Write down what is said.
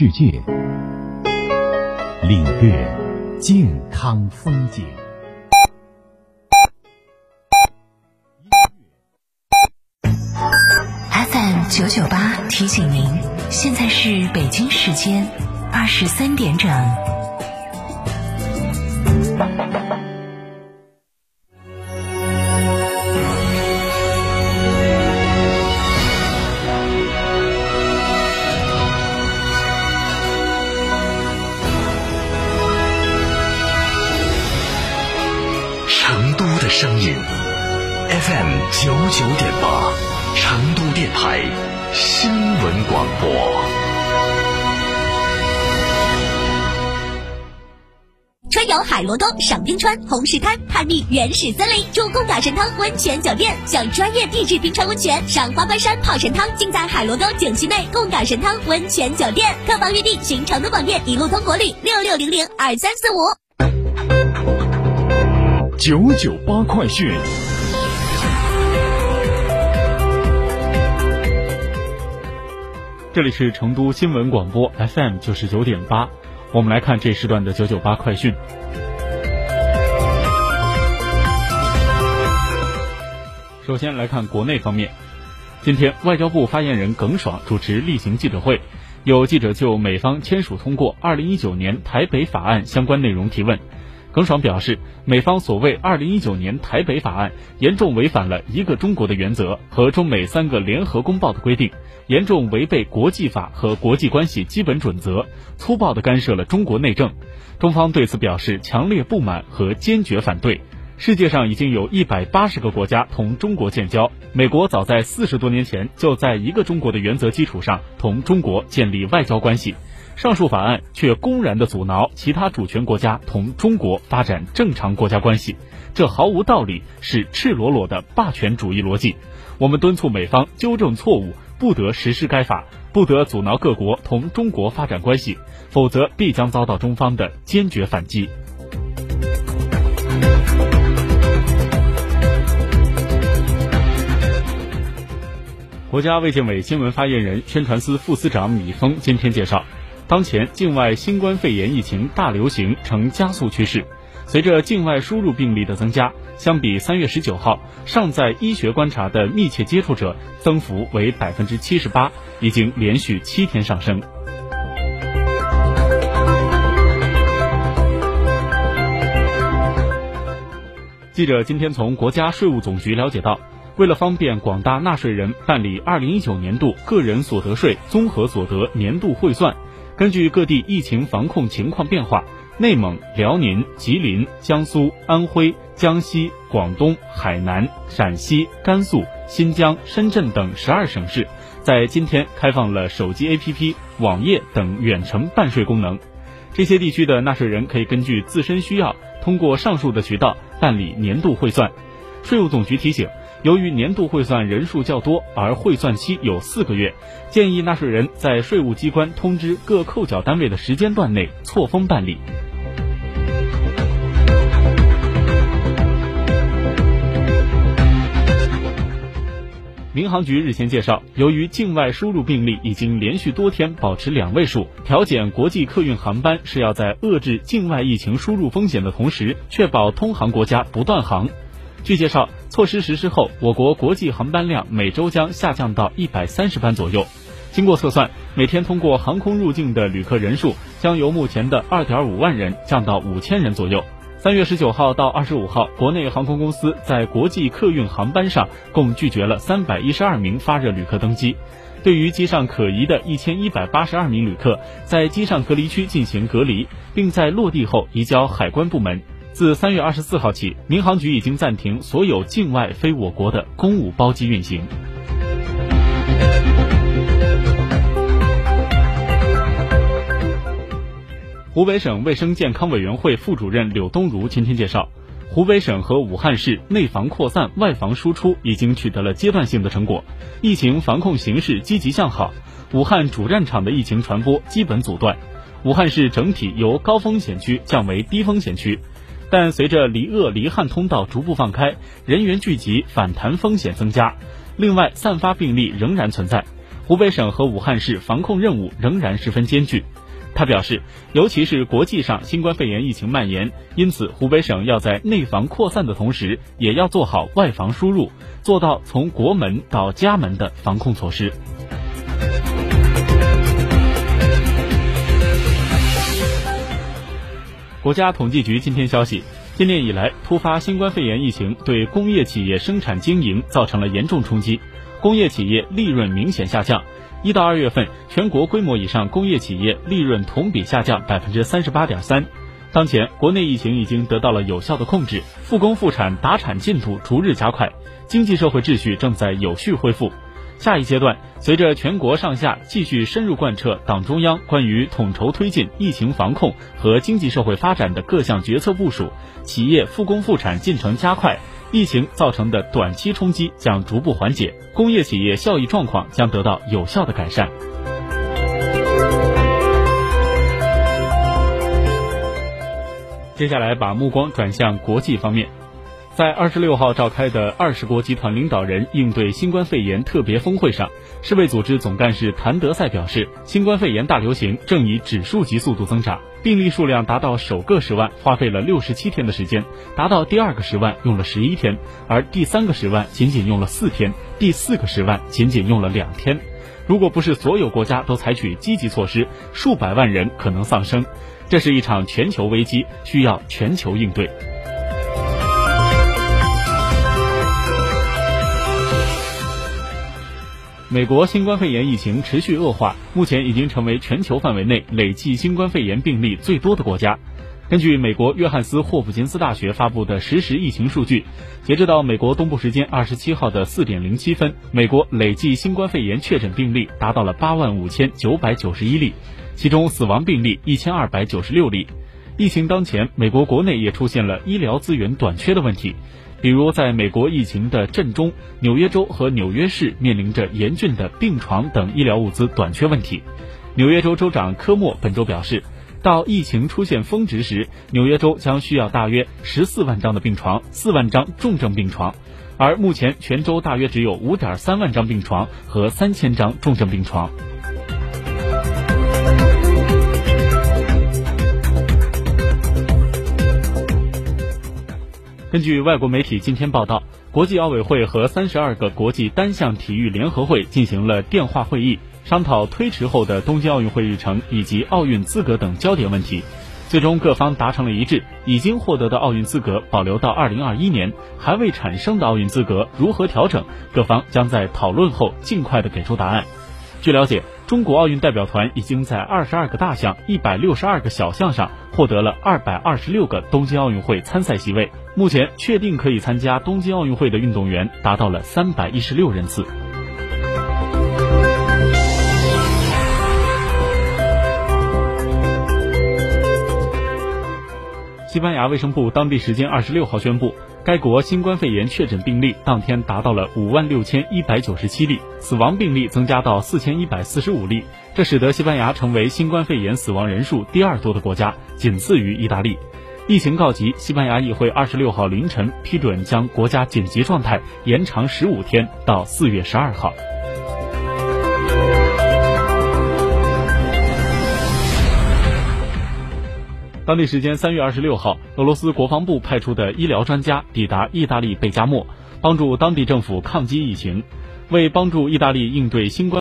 世界，领略健康风景。FM 九九八提醒您，现在是北京时间二十三点整。声音，FM 九九点八，成都电台新闻广播。春游海螺沟、赏冰川、红石滩，探秘原始森林，住贡嘎神汤温泉酒店，享专业地质冰川温泉，赏花冠山泡神汤，尽在海螺沟景区内贡嘎神汤温泉酒店。客房预订，寻成都广电一路通国旅六六零零二三四五。九九八快讯。这里是成都新闻广播 FM 九十九点八，我们来看这时段的九九八快讯。首先来看国内方面，今天外交部发言人耿爽主持例行记者会，有记者就美方签署通过二零一九年台北法案相关内容提问。耿爽表示，美方所谓二零一九年台北法案严重违反了一个中国的原则和中美三个联合公报的规定，严重违背国际法和国际关系基本准则，粗暴地干涉了中国内政。中方对此表示强烈不满和坚决反对。世界上已经有一百八十个国家同中国建交，美国早在四十多年前就在一个中国的原则基础上同中国建立外交关系。上述法案却公然的阻挠其他主权国家同中国发展正常国家关系，这毫无道理，是赤裸裸的霸权主义逻辑。我们敦促美方纠正错误，不得实施该法，不得阻挠各国同中国发展关系，否则必将遭到中方的坚决反击。国家卫健委新闻发言人、宣传司副司长米峰今天介绍。当前境外新冠肺炎疫情大流行呈加速趋势，随着境外输入病例的增加，相比三月十九号尚在医学观察的密切接触者增幅为百分之七十八，已经连续七天上升。记者今天从国家税务总局了解到，为了方便广大纳税人办理二零一九年度个人所得税综合所得年度汇算。根据各地疫情防控情况变化，内蒙、辽宁、吉林、江苏、安徽、江西、广东、海南、陕西、甘肃、新疆、深圳等十二省市，在今天开放了手机 APP、网页等远程办税功能。这些地区的纳税人可以根据自身需要，通过上述的渠道办理年度汇算。税务总局提醒。由于年度汇算人数较多，而汇算期有四个月，建议纳税人在税务机关通知各扣缴单位的时间段内错峰办理。民航局日前介绍，由于境外输入病例已经连续多天保持两位数，调减国际客运航班是要在遏制境外疫情输入风险的同时，确保通航国家不断航。据介绍，措施实施后，我国国际航班量每周将下降到一百三十班左右。经过测算，每天通过航空入境的旅客人数将由目前的二点五万人降到五千人左右。三月十九号到二十五号，国内航空公司在国际客运航班上共拒绝了三百一十二名发热旅客登机。对于机上可疑的一千一百八十二名旅客，在机上隔离区进行隔离，并在落地后移交海关部门。自三月二十四号起，民航局已经暂停所有境外非我国的公务包机运行。湖北省卫生健康委员会副主任柳东如今天介绍，湖北省和武汉市内防扩散、外防输出已经取得了阶段性的成果，疫情防控形势积极向好，武汉主战场的疫情传播基本阻断，武汉市整体由高风险区降为低风险区。但随着离鄂离汉通道逐步放开，人员聚集反弹风险增加。另外，散发病例仍然存在。湖北省和武汉市防控任务仍然十分艰巨。他表示，尤其是国际上新冠肺炎疫情蔓延，因此湖北省要在内防扩散的同时，也要做好外防输入，做到从国门到家门的防控措施。国家统计局今天消息，今年以来，突发新冠肺炎疫情对工业企业生产经营造成了严重冲击，工业企业利润明显下降。一到二月份，全国规模以上工业企业利润同比下降百分之三十八点三。当前，国内疫情已经得到了有效的控制，复工复产达产进度逐日加快，经济社会秩序正在有序恢复。下一阶段，随着全国上下继续深入贯彻党中央关于统筹推进疫情防控和经济社会发展的各项决策部署，企业复工复产进程加快，疫情造成的短期冲击将逐步缓解，工业企业效益状况将得到有效的改善。接下来，把目光转向国际方面。在二十六号召开的二十国集团领导人应对新冠肺炎特别峰会上，世卫组织总干事谭德赛表示，新冠肺炎大流行正以指数级速度增长，病例数量达到首个十万花费了六十七天的时间，达到第二个十万用了十一天，而第三个十万仅仅用了四天，第四个十万仅仅用了两天。如果不是所有国家都采取积极措施，数百万人可能丧生。这是一场全球危机，需要全球应对。美国新冠肺炎疫情持续恶化，目前已经成为全球范围内累计新冠肺炎病例最多的国家。根据美国约翰斯霍普金斯大学发布的实时疫情数据，截止到美国东部时间二十七号的四点零七分，美国累计新冠肺炎确诊病例达到了八万五千九百九十一例，其中死亡病例一千二百九十六例。疫情当前，美国国内也出现了医疗资源短缺的问题。比如，在美国疫情的震中，纽约州和纽约市面临着严峻的病床等医疗物资短缺问题。纽约州州长科莫本周表示，到疫情出现峰值时，纽约州将需要大约十四万张的病床，四万张重症病床，而目前全州大约只有五点三万张病床和三千张重症病床。根据外国媒体今天报道，国际奥委会和三十二个国际单项体育联合会进行了电话会议，商讨推迟后的东京奥运会日程以及奥运资格等焦点问题。最终各方达成了一致，已经获得的奥运资格保留到二零二一年，还未产生的奥运资格如何调整，各方将在讨论后尽快的给出答案。据了解，中国奥运代表团已经在二十二个大项、一百六十二个小项上获得了二百二十六个东京奥运会参赛席位。目前确定可以参加东京奥运会的运动员达到了三百一十六人次。西班牙卫生部当地时间二十六号宣布。该国新冠肺炎确诊病例当天达到了五万六千一百九十七例，死亡病例增加到四千一百四十五例，这使得西班牙成为新冠肺炎死亡人数第二多的国家，仅次于意大利。疫情告急，西班牙议会二十六号凌晨批准将国家紧急状态延长十五天，到四月十二号。当地时间三月二十六号，俄罗斯国防部派出的医疗专家抵达意大利贝加莫，帮助当地政府抗击疫情。为帮助意大利应对新冠。